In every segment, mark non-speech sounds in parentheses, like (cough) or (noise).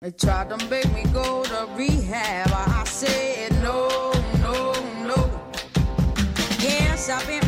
They tried to make me go to rehab. I said no, no, no. Yes, I've been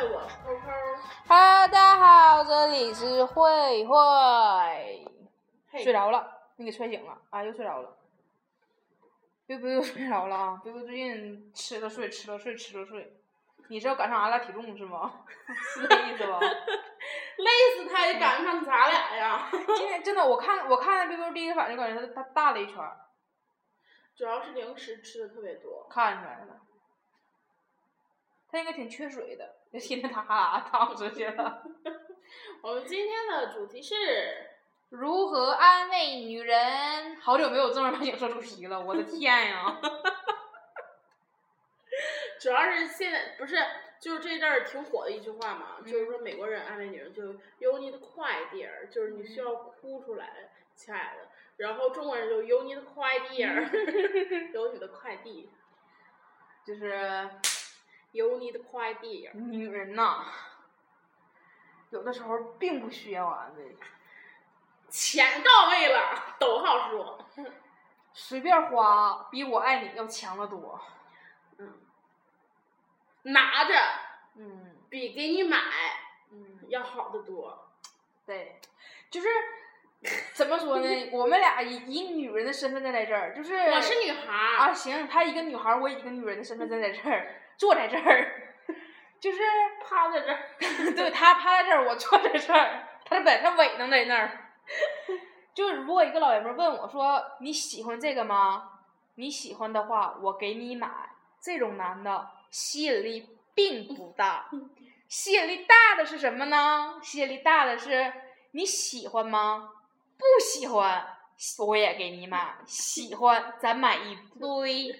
我是扣扣。Hello，大家好，这里是慧慧。嘿睡着了，你给踹醒了啊，又睡着了。biu biu 又睡着了啊，biu biu 最近吃了睡，吃了睡，吃了睡。你是要赶上俺俩体重是吗？(laughs) 是这意思吧？(laughs) 累死他也赶不上咱俩呀！今 (laughs) 天真的，我看我看见 biu biu 第一个反应感觉他他大了一圈儿，主要是零食吃的特别多。看出来了。他应该挺缺水的，就天天他哈躺出去了。(laughs) 我们今天的主题是，如何安慰女人？好久没有正儿八经说主题了，我的天呀！(laughs) 主要是现在不是就是这阵儿挺火的一句话嘛，就是说美国人安慰女人就 “you need quiet dear”，就是你需要哭出来，亲爱的。然后中国人就 “you need quiet dear”，有你的快递就是 “you need cry dear”。女人呐，有的时候并不需要安慰，钱到位了，都好说。随便花比我爱你要强得多。嗯拿着嗯比给你买嗯，要好得多。对，就是怎么说呢？(laughs) 我们俩以以女人的身份站在这儿，就是我是女孩儿，啊，行，她一个女孩儿，我以一个女人的身份站在这儿，坐在这儿，就是趴在这儿。(laughs) 对他趴在这儿，我坐在这儿，他把他尾弄在那儿。(laughs) 就是如果一个老爷们儿问我说你喜欢这个吗？你喜欢的话，我给你买。这种男的吸引力并不大，(laughs) 吸引力大的是什么呢？吸引力大的是你喜欢吗？不喜欢，我也给你买。喜欢，咱买一堆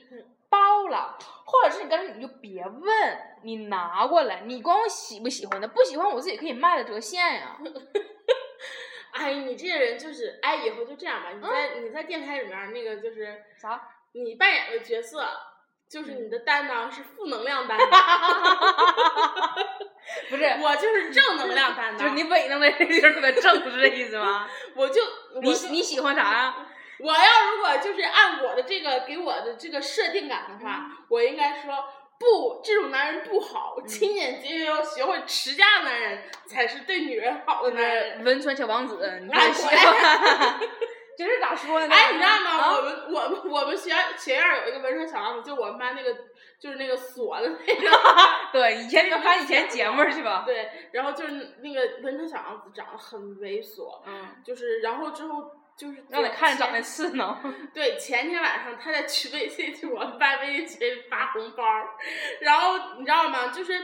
包了，或者是你干脆你就别问，你拿过来，你管我喜不喜欢的，不喜欢我自己可以卖了折现呀。(laughs) 哎，你这个人就是，哎，以后就这样吧。你在、你在电台里面那个就是啥？你扮演的角色，就是你的担当是负能量担当，(laughs) 不是，我就是正能量担当。(laughs) 就是你伪能的这地儿特别正，是这意思吗？我就我你就你喜欢啥呀？我要如果就是按我的这个给我的这个设定感的话，我应该说不，这种男人不好，勤俭节约要学会持家的男人才是对女人好的男人。汶川小王子，你哎就喜欢？就 (laughs) 是咋说呢？哎，你知道吗？啊我们我们我们学校学院有一个文川小王子，就我们班那个就是那个锁的那个。(laughs) 对，以前你们看以前节目去吧。对，然后就是那个文川小王子长得很猥琐，嗯，就是然后之后就是让你看着长得前刺挠。对，前天晚上他在群微信去我们班微信群发红包，然后你知道吗？就是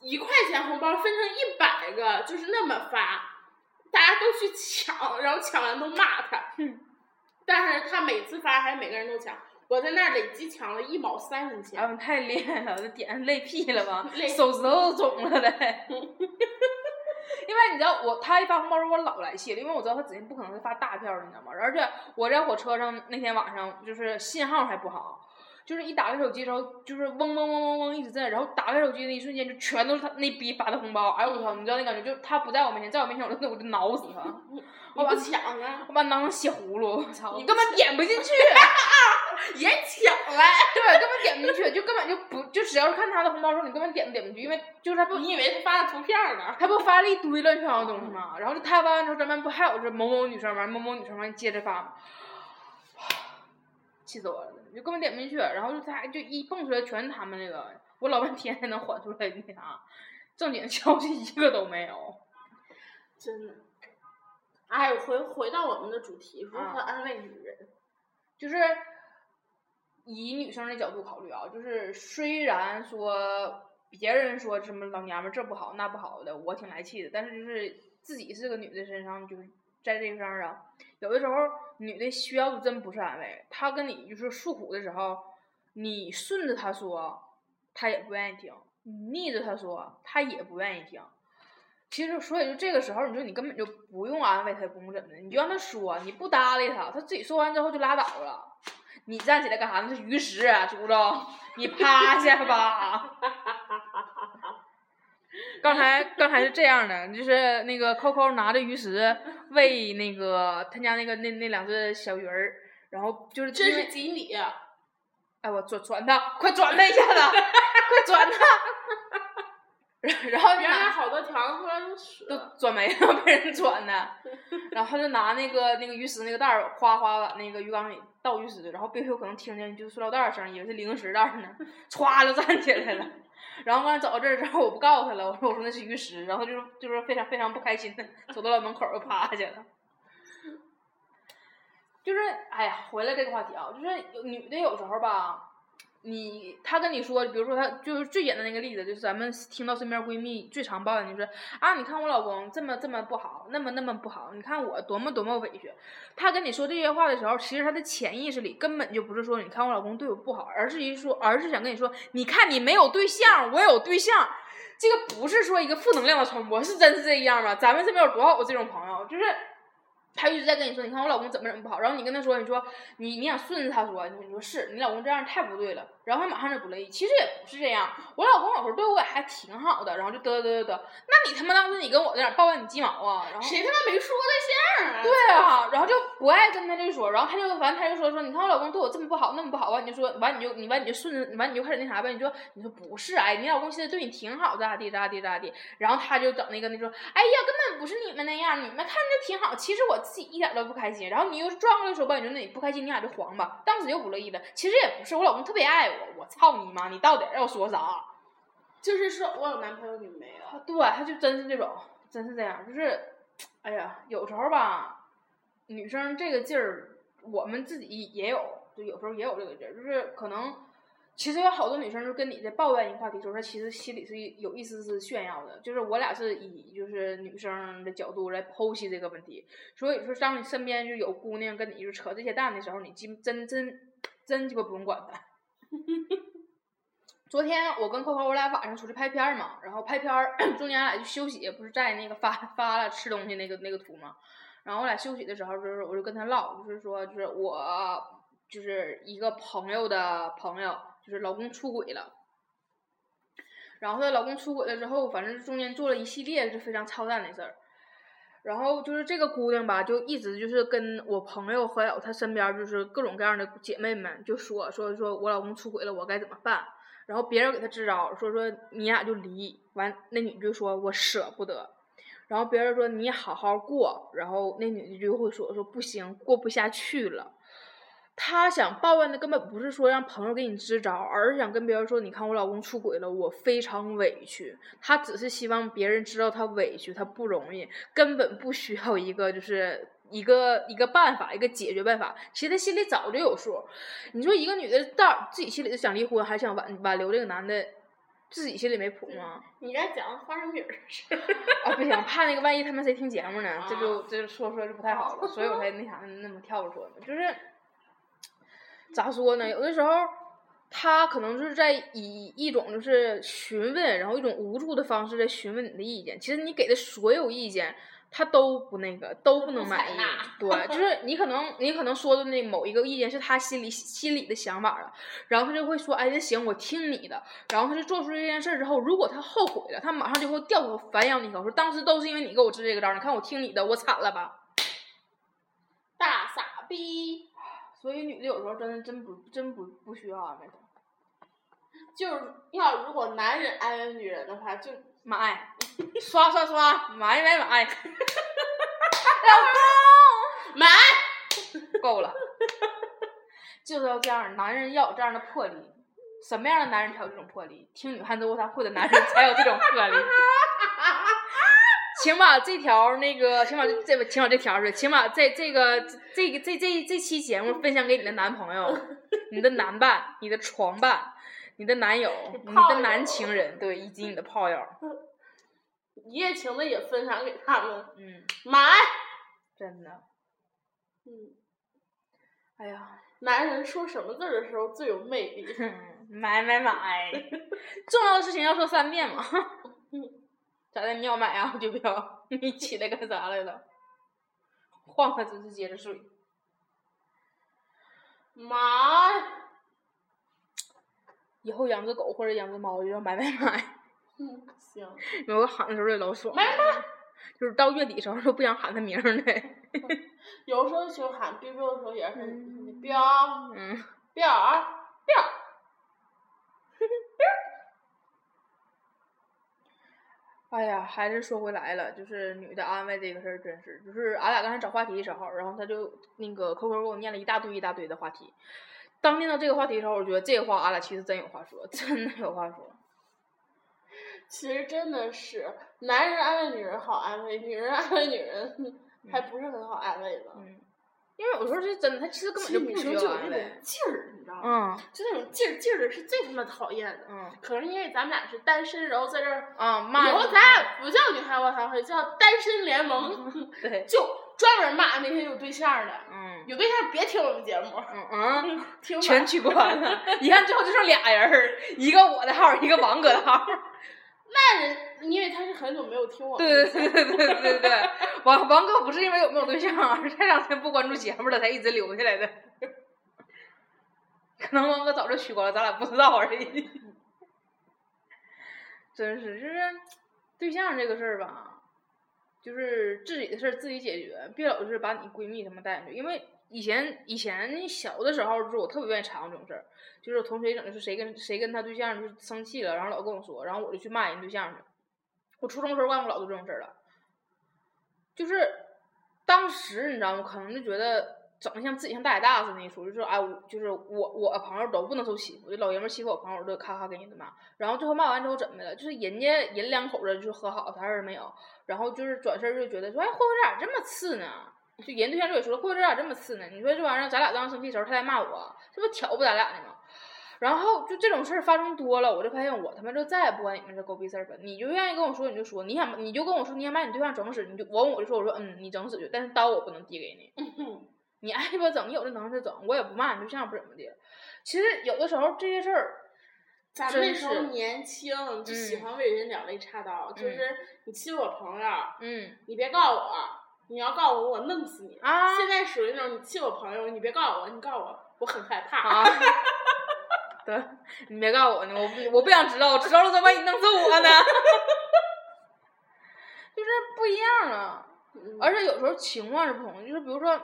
一块钱红包分成一百个，就是那么发，大家都去抢，然后抢完都骂他。但是他每次发还是每个人都抢，我在那儿累计抢了一毛三分钱。啊，太厉害了，这点累屁了吧？手指头都肿了 (laughs) 因为你知道我他一发红包时候我老来气了，因为我知道他指定不可能是发大票的，你知道吗？而且我在火车上那天晚上就是信号还不好。就是一打开手机之后，就是嗡嗡嗡嗡嗡一直在，然后打开手机的一瞬间，就全都是他那逼发的红包。哎呦我操！你知道那感觉，就他不在我面前，在我面前我就我就挠死他，我不抢啊？我把他当成血葫芦，我操！你根本点不进去，(laughs) 也抢了。对，根本点不进去，就根本就不就只要是看他的红包的时候，你根本点都点不进去，因为就是他不，你以为他发的图片呢？他不发了一堆乱七八糟的东西吗？然后就他发完之后，咱们不还有这某某女生完某某女生完接着发吗？气死我了，就根本点不进去，然后就他就一蹦出来全是他们那个，我老半天才能缓出来那啥，正经消息一个都没有。真的。哎，回回到我们的主题，如啊何安慰女人？就是以女生的角度考虑啊，就是虽然说别人说什么老娘们儿这不好那不好的，我挺来气的，但是就是自己是个女的身上，就是在这个上啊，有的时候女的需要的真不是安慰，她跟你就是诉苦的时候，你顺着她说，她也不愿意听；你逆着她说，她也不愿意听。其实，所以就这个时候，你说你根本就不用安慰她，也不用怎么的，你就让她说，你不搭理她，她自己说完之后就拉倒了。你站起来干啥呢？是鱼食啊，猪肉，你趴下吧。(laughs) 刚才刚才是这样的，就是那个扣扣拿着鱼食喂那个他家那个那那两只小鱼儿，然后就是这是锦鲤啊！哎，我转转它，快转它一下子，快转它。(laughs) 然后就原来好多条后来都都。转没了，被人转的。(laughs) 然后他就拿那个那个鱼食那个袋儿，哗哗往那个鱼缸里倒鱼食，然后背后可能听见就是塑料袋儿声，以为是零食袋儿呢，(laughs) 歘就站起来了。然后完了走到这儿之后，我不告诉他了，我说我说那是鱼食，然后就是就是非常非常不开心的走到了门口儿又趴下了。就是哎呀，回来这个话题啊，就是有女的有时候吧，你她跟你说，比如说她就是最简单的一个例子，就是咱们听到身边闺蜜最常抱怨就是啊，你看我老公这么这么不好，那么那么不好，你看我多么多么委屈。她跟你说这些话的时候，其实她的潜意识里根本就不是说你看我老公对我不好，而是一说，而是想跟你说，你看你没有对象，我有对象。这个不是说一个负能量的传播，是真是这样吗？咱们身边有多少个这种朋友，就是。他一直在跟你说，你看我老公怎么怎么不好，然后你跟他说，你说你你想顺着他说，你说是你老公这样太不对了，然后他马上就不乐意。其实也不是这样，我老公有时候对我也还挺好的，然后就嘚嘚嘚嘚，那你他妈当时你跟我在那儿抱怨你鸡毛啊？然后谁他妈没说对象啊？对啊，然后就不爱跟他就说，然后他就反正他就说说，你看我老公对我这么不好，那么不好，完你就说，完你就你完你就顺着，完你就开始那啥呗，你说你说不是，哎，你老公现在对你挺好，咋地咋地咋地，然后他就整那个那说，哎呀，根本不是你们那样，你们看着挺好，其实我自己一点都不开心，然后你又转过来说吧，你说那你不开心，你俩就黄吧，当时就不乐意了，其实也不是，我老公特别爱我，我操你妈，你到底要说啥？就是说我有男朋友，你没有。对，他就真是这种，真是这样，就是，哎呀，有时候吧，女生这个劲儿，我们自己也有，就有时候也有这个劲儿，就是可能，其实有好多女生就跟你在抱怨一个话题的时候，她其实心里是有一丝丝炫耀的，就是我俩是以就是女生的角度来剖析这个问题，所以说当你身边就有姑娘跟你就扯这些蛋的时候，你基真真真鸡巴不用管她。(laughs) 昨天我跟扣扣我俩晚上出去拍片儿嘛，然后拍片儿 (clears throat) 中间俺俩就休息，不是在那个发发了吃东西那个那个图嘛，然后我俩休息的时候，就是我就跟他唠，就是说就是我就是一个朋友的朋友，就是老公出轨了。然后她老公出轨了之后，反正中间做了一系列就非常操蛋的事儿。然后就是这个姑娘吧，就一直就是跟我朋友还有她身边就是各种各样的姐妹们就说说说我老公出轨了，我该怎么办？然后别人给她支招，说说你俩就离，完那女的就说我舍不得，然后别人说你好好过，然后那女的就会说说不行，过不下去了。她想抱怨的根本不是说让朋友给你支招，而是想跟别人说，你看我老公出轨了，我非常委屈。她只是希望别人知道她委屈，她不容易，根本不需要一个就是一个一个办法，一个解决办法。其实她心里早就有数。你说一个女的到自己心里就想离婚，还想挽挽留这个男的，自己心里没谱吗？你该讲花生米儿的事儿。啊，不行，怕那个万一他们谁听节目呢，这就这就说说就不太好了，所以我才那啥那么跳着说嘛，就是咋说呢？有的时候他可能就是在以一种就是询问，然后一种无助的方式在询问你的意见。其实你给的所有意见，他都不那个，都不能满意。(laughs) 对，就是你可能你可能说的那某一个意见是他心里心里的想法了，然后他就会说，哎，那行，我听你的。然后他就做出这件事儿之后，如果他后悔了，他马上就会掉头反咬你一口，说当时都是因为你给我支这个招儿，你看我听你的，我惨了吧。大傻逼，所以女的有时候真的真不真不不需要安慰她。就是要如果男人安慰女人的话，就 (laughs) 买，刷刷刷，买买买，老公买。够了，就是要这样，男人要有这样的魄力。什么样的男人才有这种魄力？听女汉子卧谈会的男人才有这种魄力。(laughs) 请把这条那个，请把这这请把这条是，请把这这个这个这这这期节目分享给你的男朋友、(laughs) 你的男伴、你的床伴、你的男友、你的男情人，对，以及你的炮友。一夜情的也分享给他们，嗯，买。真的，嗯，哎呀，男人说什么字的时候最有魅力？买 (laughs) 买买，(laughs) 重要的事情要说三遍嘛。咋的？你要买啊？就不要？你起来干啥来了？晃晃姿势接着睡。妈。以后养只狗或者养只猫就要买买买。嗯，行。有我喊的时候也老爽。买买。就是到月底时候都不想喊他名儿呢。有时候就喊 biu 的时候也是嗯彪嗯，彪儿彪哎呀，还是说回来了，就是女的安慰这个事儿，真是，就是俺俩刚才找话题的时候，然后他就那个 QQ 给我念了一大堆一大堆的话题。当念到这个话题的时候，我觉得这话俺俩其实真有话说，(laughs) 真的有话说。(laughs) 其实真的是，男人安慰女人好安慰，女人安慰女人还不是很好安慰的。嗯，因为有时候是真的，他其实根本就不需要安慰。劲儿，你知道吗？嗯就那种劲儿劲儿的是最他妈讨厌的。嗯可能是因为咱们俩是单身，然后在这儿，啊，骂以后咱俩不叫女汉卧谈会，叫单身联盟，(laughs) 对，就专门骂那些有对象的。嗯有对象别听我们节目，嗯嗯，(laughs) 听吧全取关了。一看最后就剩俩人儿，一个我的号，一个王哥的号。(laughs) 那人因为他是很久没有听我们对对对对对对对，王王哥不是因为有没有对象，而是这两天不关注节目了，才一直留下来的。可能王哥早就取关了，咱俩不知道而已。真是，就是对象这个事儿吧，就是自己的事儿自己解决，别老是把你闺蜜他们带进去。因为以前以前小的时候，就是我特别愿意掺和这种事儿，就是我同学整的是谁跟谁跟他对象就生气了，然后老跟我说，然后我就去骂人对象去。我初中时候干过老多这种事儿了，就是当时你知道吗？可能就觉得整的像自己像大姐大似的那出，就说哎，我就是我我朋友都不能受欺负，就老爷们欺负我朋友，我就咔咔给人家骂。然后最后骂完之后怎么的了？就是人家人两口子就和好，啥事儿没有。然后就是转身就觉得说，哎，慧慧咋这么次呢？就人对象就也说，慧慧咋这么次呢？你说这玩意儿咱俩当时生气的时候，他在骂我，这不挑拨咱俩呢吗？然后就这种事儿发生多了，我就发现我他妈就再也不管你们这狗逼事儿了。你就愿意跟我说你就说，你想你就跟我说你想把你对象整死，你就我我就说我说嗯你整死去，但是刀我不能递给你。(laughs) 你爱不整，你有这能耐整，我也不骂你对象不怎么的。其实有的时候这些事儿，咱们那时候是年轻，就喜嗯欢为人两肋插刀，就是你欺负我朋友，嗯你别告我，你要告我，我弄死你。啊现在属于那种你欺负我朋友，你别告我，你告我，我很害怕。啊，(laughs) 对，你别告诉我呢，我不我不想知道，我知道了怎么把你弄死我呢？(laughs) 就是不一样了。嗯而且有时候情况是不同的，就是比如说，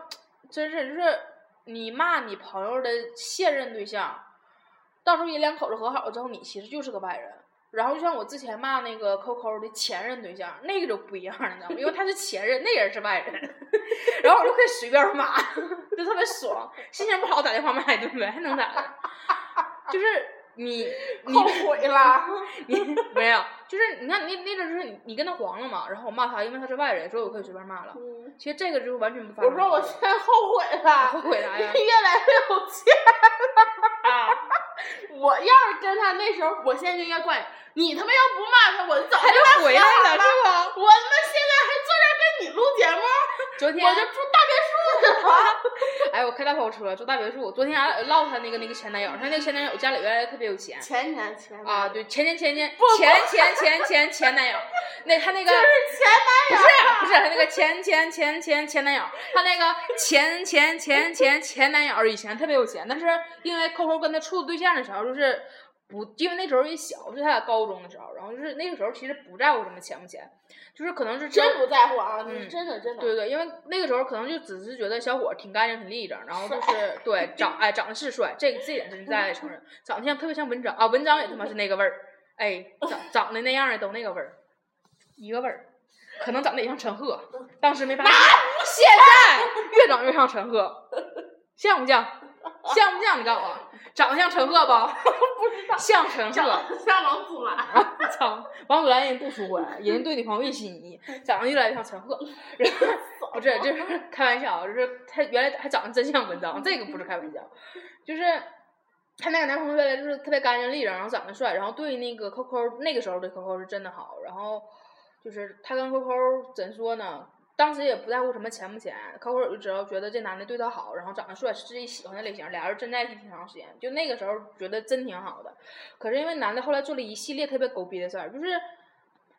真是就是你骂你朋友的现任对象，到时候人两口子和好了之后，你其实就是个外人。然后就像我之前骂那个 QQ 的前任对象，那个就不一样了，你知道吗？因为他是前任，那人是外人，(laughs) 然后我就可以随便骂，(laughs) 就特别爽。心情不好打电话骂一顿呗，还能咋的？就是你你后悔了。(laughs) 你没有，就是你看那那阵儿就是你你跟他黄了嘛，然后我骂他，因为他是外人，所以我可以随便骂了。嗯其实这个就完全不发我。说我现在后悔了，后悔啥呀 (laughs) 越来越有钱了。啊，(laughs) 我要是跟他那时候，我现在就应该怪你，你他妈要不骂他，我就早他就回来了是吧？我他妈现在还坐这儿跟你录节目，昨天我就住大。哎，(laughs) 哎，我开大跑车，住大别墅。昨天俺俩唠他那个那个前男友，他那个前男友家里原来特别有钱前年前啊，对，前年前年前前前前前男友，那他那个就是前男友，不是不是他那个前前前前前男友，他那个前前前前前男友以前特别有钱，但是因为扣扣跟他处对象的时候，就是不因为那时候也小，就是他俩高中的时候，然后就是那个时候其实不在乎什么钱不钱，就是可能是真不在乎啊，嗯真的真的。对对，因为那个时候可能就只是觉得小伙挺干净、挺立正，然后就是对长哎长得是帅，这个这点真在承认，(laughs) 长得像特别像文章啊，文章也他妈是那个味儿，哎长长得那样的都那个味儿，一个味儿，可能长得也像陈赫，当时没发现，现在越长越像陈赫，像不像？(laughs) 像不像？你告诉我，长得像陈赫不？(laughs) (laughs) 不知道。像陈赫。像王祖蓝，啊！操，王祖蓝人不出轨，人对女朋友越心仪，长得越来越像陈赫。然后不是，这是开玩笑，就是他原来还长得真像文章，这个不是开玩笑，就是他那个男朋友原来就是特别干净利落，然后长得帅，然后对那个 Coco 那个时候对 Coco 是真的好，然后就是他跟 Coco 怎说呢？当时也不在乎什么钱不钱，Coco 就只要觉得这男的对她好，然后长得帅是自己喜欢的类型，俩人真在一起挺长时间，就那个时候觉得真挺好的。可是因为男的后来做了一系列特别狗逼的事儿，就是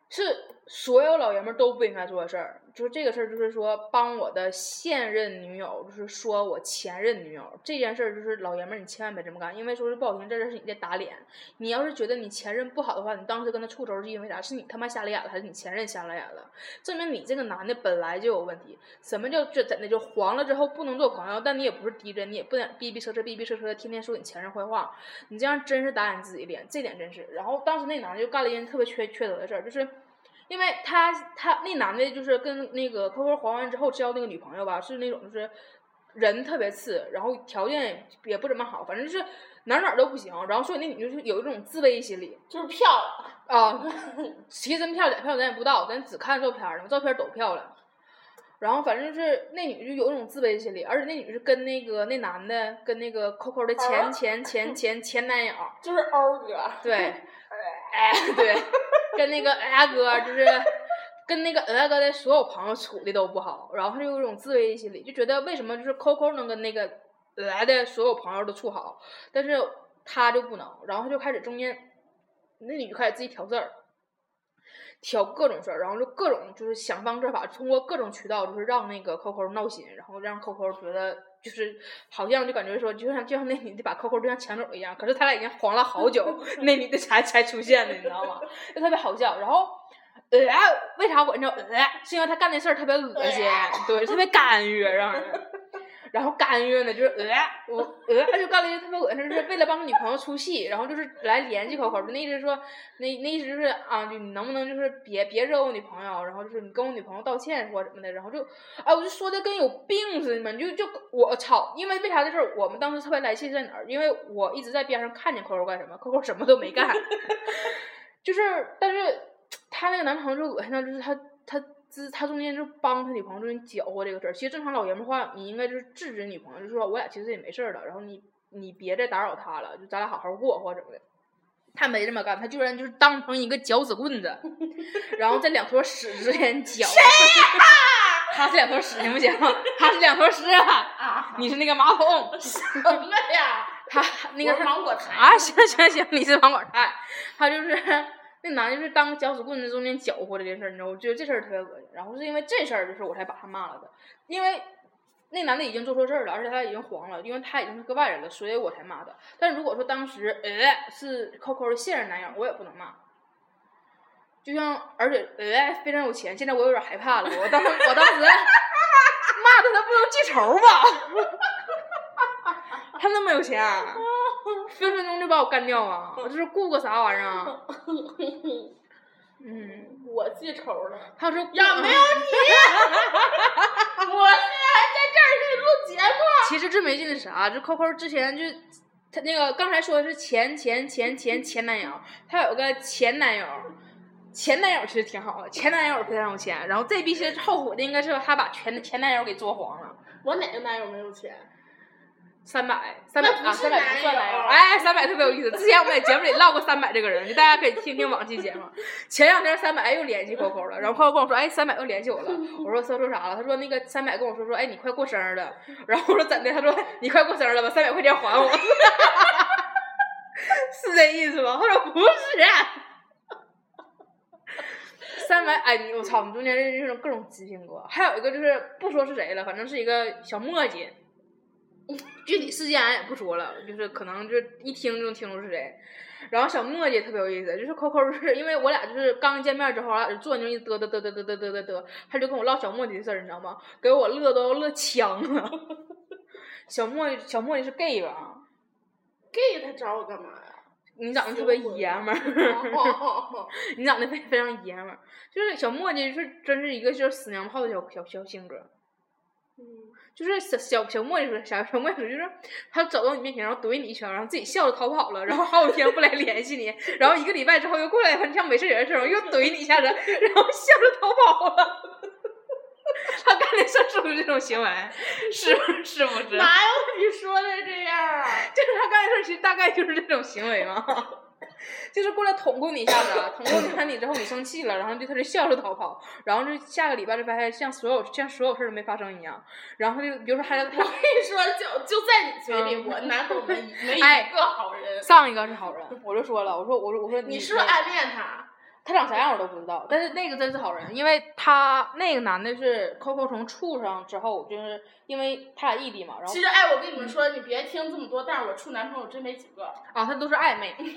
是所有老爷们都不应该做的事儿，就是这个事儿，就是说帮我的现任女友，就是说我前任女友这件事儿，就是老爷们儿你千万别这么干，因为说是不好听，这事儿是你在打脸。你要是觉得你前任不好的话，你当时跟他处仇是因为啥？是你他妈瞎了眼了，还是你前任瞎了眼了？证明你这个男的本来就有问题。什么叫这真的就黄了之后不能做朋友？但你也不是低人，你也不能逼逼扯扯逼逼扯扯，天天说你前任坏话，你这样真是打你自己脸，这点真是。然后当时那男的就干了一件特别缺缺德的事儿，就是。因为他他那男的就是跟那个 Coco 黄完之后交那个女朋友吧，是那种就是人特别次，然后条件也不怎么好，反正就是哪哪儿都不行。然后所以那女就是有一种自卑心理就是漂亮。啊，(laughs) 其实真漂亮，漂亮咱也不知道，咱只看照片儿，照片儿都漂亮。然后反正就是那女就有一种自卑心理，而且那女是跟那个那男的跟那个 Coco 的前啊前前前前男友，就是欧哥，对，(laughs) 哎，对，跟那个阿哥就是跟那个阿哥的所有朋友处的都不好，然后他就有一种自卑心理，就觉得为什么就是 Coco 能跟那个来的所有朋友都处好，但是他就不能，然后他就开始中间那女就开始自己挑事儿。挑各种事儿，然后就各种就是想方设法，通过各种渠道，就是让那个 Coco 闹心，然后让 Coco 觉得就是好像就感觉说，就像就像那女的把 Coco 就像抢走一样，可是他俩已经黄了好久，(laughs) 那女的才才出现的，你知道吗？就特别好笑。然后，呃，为啥我你知道呃？是因为他干那事儿特别恶心，对，特别干哕让人。然后干预呢，就是呃，我呃，他就干了一个特别恶心就是为了帮女朋友出气，然后就是来联系 Coco，那意思说，那那意思就是啊，就你能不能就是别别惹我女朋友，然后就是你跟我女朋友道歉或什么的，然后就，哎，我就说的跟有病似的嘛，就就我操，因为为啥这事儿，我们当时特别来气在哪儿？因为我一直在边上看见 Coco 干什么，Coco 什么都没干 (laughs) (laughs) 就是，但是他那个男朋友就恶心到，就是他他。之他中间就帮他女朋友中间搅和这个事儿，其实正常老爷们儿话，你应该就是制止女朋友，就说我俩其实也没事儿了，然后你你别再打扰他了，就咱俩好好过或者怎么的。他没这么干，他居然就是当成一个搅屎棍子，然后在两坨屎之间搅。(laughs) 他是两坨屎行不行？他是两坨屎你是那个马桶。什么呀？他那个是芒果台啊，行行行，你是芒果台，他就是那男的，就是当搅屎棍子中间搅和这件事儿，你知道，我觉得这事儿特别恶心。然后是因为这事儿，就是我才把他骂了的，因为那男的已经做错事儿了，而且他已经黄了，因为他已经是个外人了，所以我才骂他。但如果说当时呃是 Coco 的现任男友，我也不能骂。就像，而且呃非常有钱，现在我有点害怕了。我当时我当时骂他，他不能记仇吧？(laughs) 他那么有钱，分分钟就把我干掉啊！我这是雇个啥玩意儿啊？(laughs) 嗯，我记仇了。他说呀，没有你，我现在还在这儿给你录节目。其实最没劲的是啥？就 Coco 之前就他那个刚才说的是前前前前前男友，他有个前男友，前男友其实挺好的，前男友非常有钱，然后这逼其实后悔的应该是他把前前男友给做黄了。我哪个男友没有钱？三百，三百啊，三百不算男友，哎，三百特别有意思。之前我们在节目里唠过三百这个人，就大家可以听听往期节目。前两天三百又联系 Coco 了，然后 Coco 跟我说，哎，三百又联系我了。我说他说啥了？他说那个三百跟我说说，哎，你快过生日了。然后我说怎的？他说你快过生日了，吧三百块钱还我。(laughs) 是这意思吗？他说不是。三百，哎，你我操！我们中间认识各种极品哥，还有一个就是不说是谁了，反正是一个小墨迹，具体事件俺也不说了，就是可能就一听就能听出是谁。然后小墨迹特别有意思，就是 Coco 是因为我俩就是刚见面之后，我俩就坐那就一嘚嘚嘚嘚嘚嘚嘚嘚嘚，他就跟我唠小墨迹的事儿，你知道吗？给我乐都要乐呛了。(laughs) 小墨迹，小墨迹是 gay 吧？gay 他找我干嘛呀？你长得特别爷们儿。哦你长得非非常爷们儿，就是小墨迹是真是一个就是死娘炮的小小小性格，嗯就是小小小墨迹说小小墨迹说就是他走到你面前，然后怼你一拳，然后自己笑着逃跑了，然后好几天不来联系你，然后一个礼拜之后又过来，像没事人似的，又怼你一下子，然后笑着逃跑了。(laughs) 他干的事儿是不是这种行为？是是不是？哪有你说的这样啊？就是他干的事儿，其实大概就是这种行为嘛，就是过来捅咕你一下子，捅咕你看你之后你生气了，然后就他就笑着逃跑，然后就下个礼拜就发现像所有像所有事儿都没发生一样，然后就比如说还有我跟你说，就就在你嘴里，(laughs) 我男朋友没一个好人。上一个是好人，我就说了，我说我说我说你是不是暗恋他？他长啥样我都不知道，但是那个真是好人，因为他那个男的是 Coco 从处上之后，就是因为他俩异地嘛，然后其实，哎，我跟你们说，你别听这么多，但是我处男朋友真没几个。啊，他都是暧昧，(laughs) 就是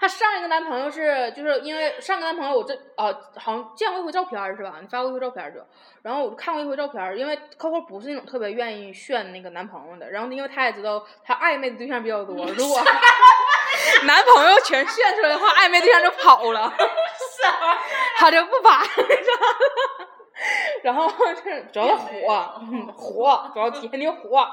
她上一个男朋友是就是因为上个男朋友我这啊好像见过一回照片是吧？你发过一回照片儿就，然后我看过一回照片，因为 Coco 不是那种特别愿意炫那个男朋友的，然后因为他也知道她暧昧的对象比较多，如果 (laughs) (laughs) 男朋友全炫出来的话，暧昧对象就跑了，他就不发，然后就是主要是火，嗯火，主要体现的火。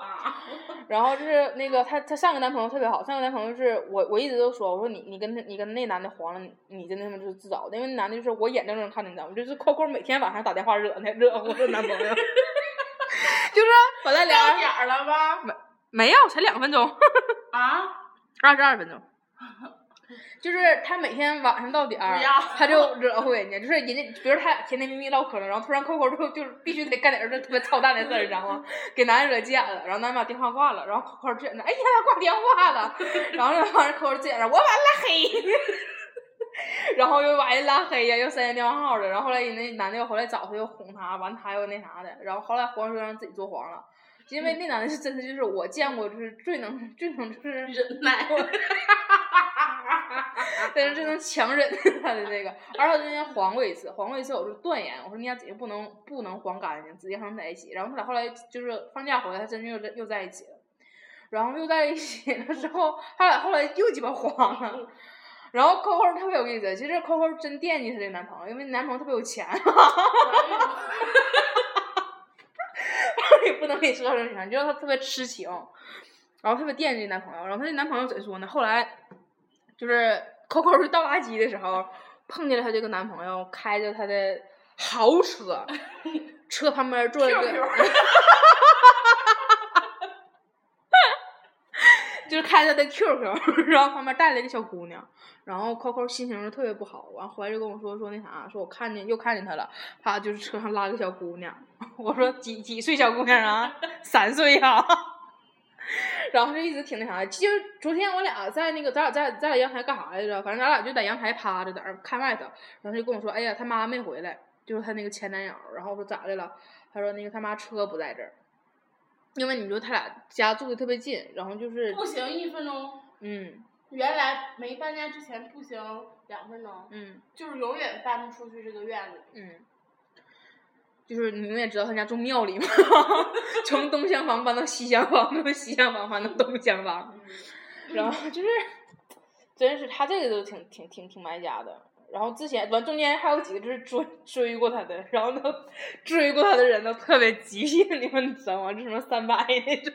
然后就是那个她，她上个男朋友特别好，上个男朋友是我我一直都说，我说你你跟他你跟那男的黄了，你你真的他妈就是自找的，因为那男的就是我眼睁睁看着你知道吗？就是 Coco 每天晚上打电话惹那惹我的男朋友，(laughs) 就是本来到俩点儿了吧？没有才两分钟，啊？二十二分钟。(laughs) 就是他每天晚上到点儿他就惹乎人家，就是人家，比如他俩甜甜蜜蜜唠嗑呢，然后突然 Coco 就就是必须得干点儿这特别操蛋的事儿，你知道吗？给男人惹急眼了，然后男人把电话挂了，然后 Coco 就在那，哎呀，他挂电话了，然后那帮人 Coco 就在那，我把他拉黑，(laughs) 然后又把人拉黑呀，又删人电话号了，然后后来人那男的又回来找他，又哄他，完他又那啥的，然后后来黄说让自己做黄了。因为那男的是真的，就是我见过，就是最能最能就是忍耐。(laughs) 但是这能强忍他的这个，而且我之前黄过一次，黄过一次我就断言，我说你俩指定不能不能黄干净，指定还能在一起。然后他俩后来就是放假回来，他真的又在又在一起了，然后又在一起了之后，他俩后来又鸡巴黄了。然后 Coco 特别有意思，其实 Coco 真惦记她这个男朋友，因为男朋友特别有钱，(laughs) 也不能给你说成啥，就是他特别痴情，然后特别惦记男朋友。然后她那男朋友怎说呢？后来就是 (laughs) Coco 去倒垃圾的时候，碰见了她这个男朋友开着他的豪车，(laughs) 车旁边坐了一个 QQ 就是开他的 QQ，(laughs) 然后旁边带了一个小姑娘，然后 QQ 心情就特别不好，完回来就跟我说说那啥，说我看见又看见他了，他就是车上拉个小姑娘，(laughs) 我说几几岁小姑娘啊？三岁呀、(laughs) 然后就一直挺那啥的，就是昨天我俩在那个咱俩在咱俩阳台干啥来着？反正咱俩就在阳台趴着，在那看外头，然后就跟我说，哎呀，他妈没回来，就是他那个前男友，然后我说咋的了？他说那个他妈车不在这儿。因为你说他俩家住的特别近，然后就是步行一分钟，嗯原来没搬家之前步行两分钟，嗯就是永远搬不出去这个院子。嗯，就是你永远知道他家住庙里嘛，(laughs) 从东厢房搬到西厢房，从西厢房搬到东厢房，然后就是，真是他这个都挺挺挺挺埋家的。然后之前完中间还有几个就是追追过他的，然后都追过他的人都特别急性，(laughs) 你们知道吗？就什么三百那种。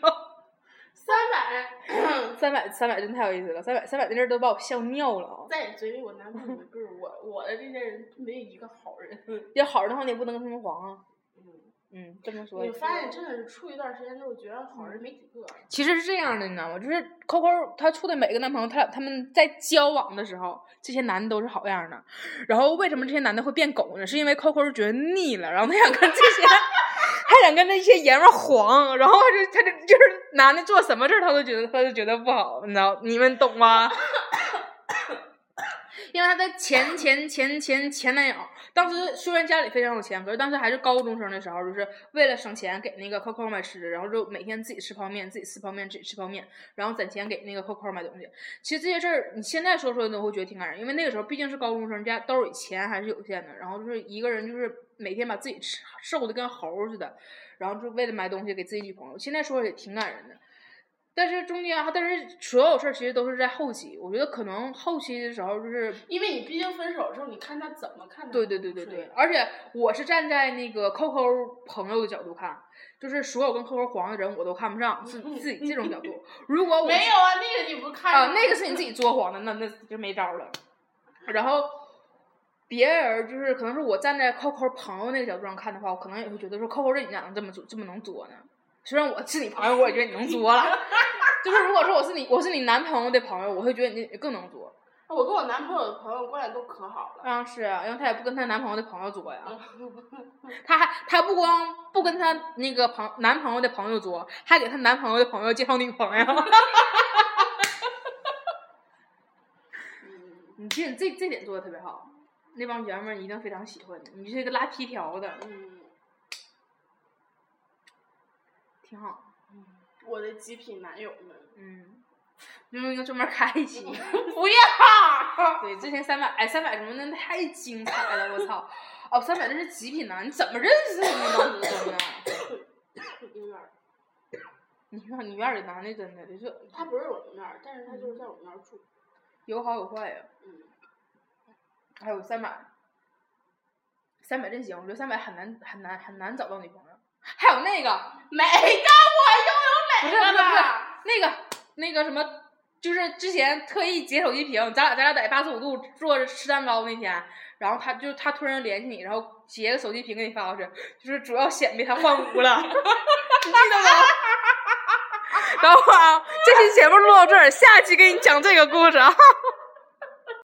三百，(clears throat) 三百三百真太有意思了，三百三百那阵儿都把我笑尿了啊！在你嘴里，我男朋友的个，我我的这些人没有一个好人。要好人的话，你也不能跟他们黄啊。嗯，嗯，这么说我发现真的是处一段时间之后，觉得好人没几个。其实是这样的，你知道吗？就是 Coco 她处的每个男朋友，他俩他们在交往的时候，这些男的都是好样的。然后为什么这些男的会变狗呢？是因为 Coco 觉得腻了，然后他想跟这些，(laughs) 他想跟那些爷们儿黄，然后他就他就就是男的做什么事儿他都觉得他都觉得不好，你知道？你们懂吗？因为他的前前前前前男友，当时虽然家里非常有钱，可是当时还是高中生的时候，就是为了省钱给那个 Coco 买吃的，然后就每天自己吃泡面，自己吃泡面，自己吃泡面，然后攒钱给那个 Coco 买东西。其实这些事儿你现在说出来都会觉得挺感人，因为那个时候毕竟是高中生，家兜里钱还是有限的，然后就是一个人就是每天把自己吃瘦的跟猴似的，然后就为了买东西给自己女朋友。现在说也挺感人的。但是中间啊，但是所有事儿其实都是在后期。我觉得可能后期的时候就是因为你毕竟分手的时候，你看他怎么看他。对对对对对，而且我是站在那个 Coco 朋友的角度看，就是所有跟 Coco 黄的人我都看不上，是自己这种角度。如果我没有啊，那个你不看啊，那个是你自己作黄的，那那就没招了。然后别人就是可能是我站在 Coco 朋友那个角度上看的话，我可能也会觉得说 Coco 这你咋能这么做这么能作呢？虽然我是你朋友，我也觉得你能作了。就是如果说我是你，我是你男朋友的朋友，我会觉得你更能作。我跟我男朋友的朋友关系都可好了。啊，是啊，因为她也不跟她男朋友的朋友作呀。(laughs) 她还她不光不跟她那个朋男朋友的朋友作，还给她男朋友的朋友介绍女朋友。(laughs) 你其实这这点做的特别好，那帮爷们儿一定非常喜欢你。你是一个拉皮条的，嗯，挺好。我的极品男友们。嗯，(laughs) 明明专门开一期。(laughs) 不要。对，(laughs) 之前三百哎三百什么的太精彩了，我操！哦，三百那是极品男，你怎么认识的呢？当时真的。有点儿，你看你院儿里男的真的就是他不是我们院儿，但是他就是在我们那儿住。有好有坏呀。嗯。还有三百，三百真行，我觉得三百很难很难很难找到女朋友。还有那个每个我不拥有每个。那个那个什么，就是之前特意截手机屏，咱俩咱俩在八十五度坐着吃蛋糕那天，然后他就他突然联系你，然后截个手机屏给你发过去，就是主要显摆他换屋了，(laughs) 你记得吗？等会儿啊，这期节目录到这儿，下期给你讲这个故事啊。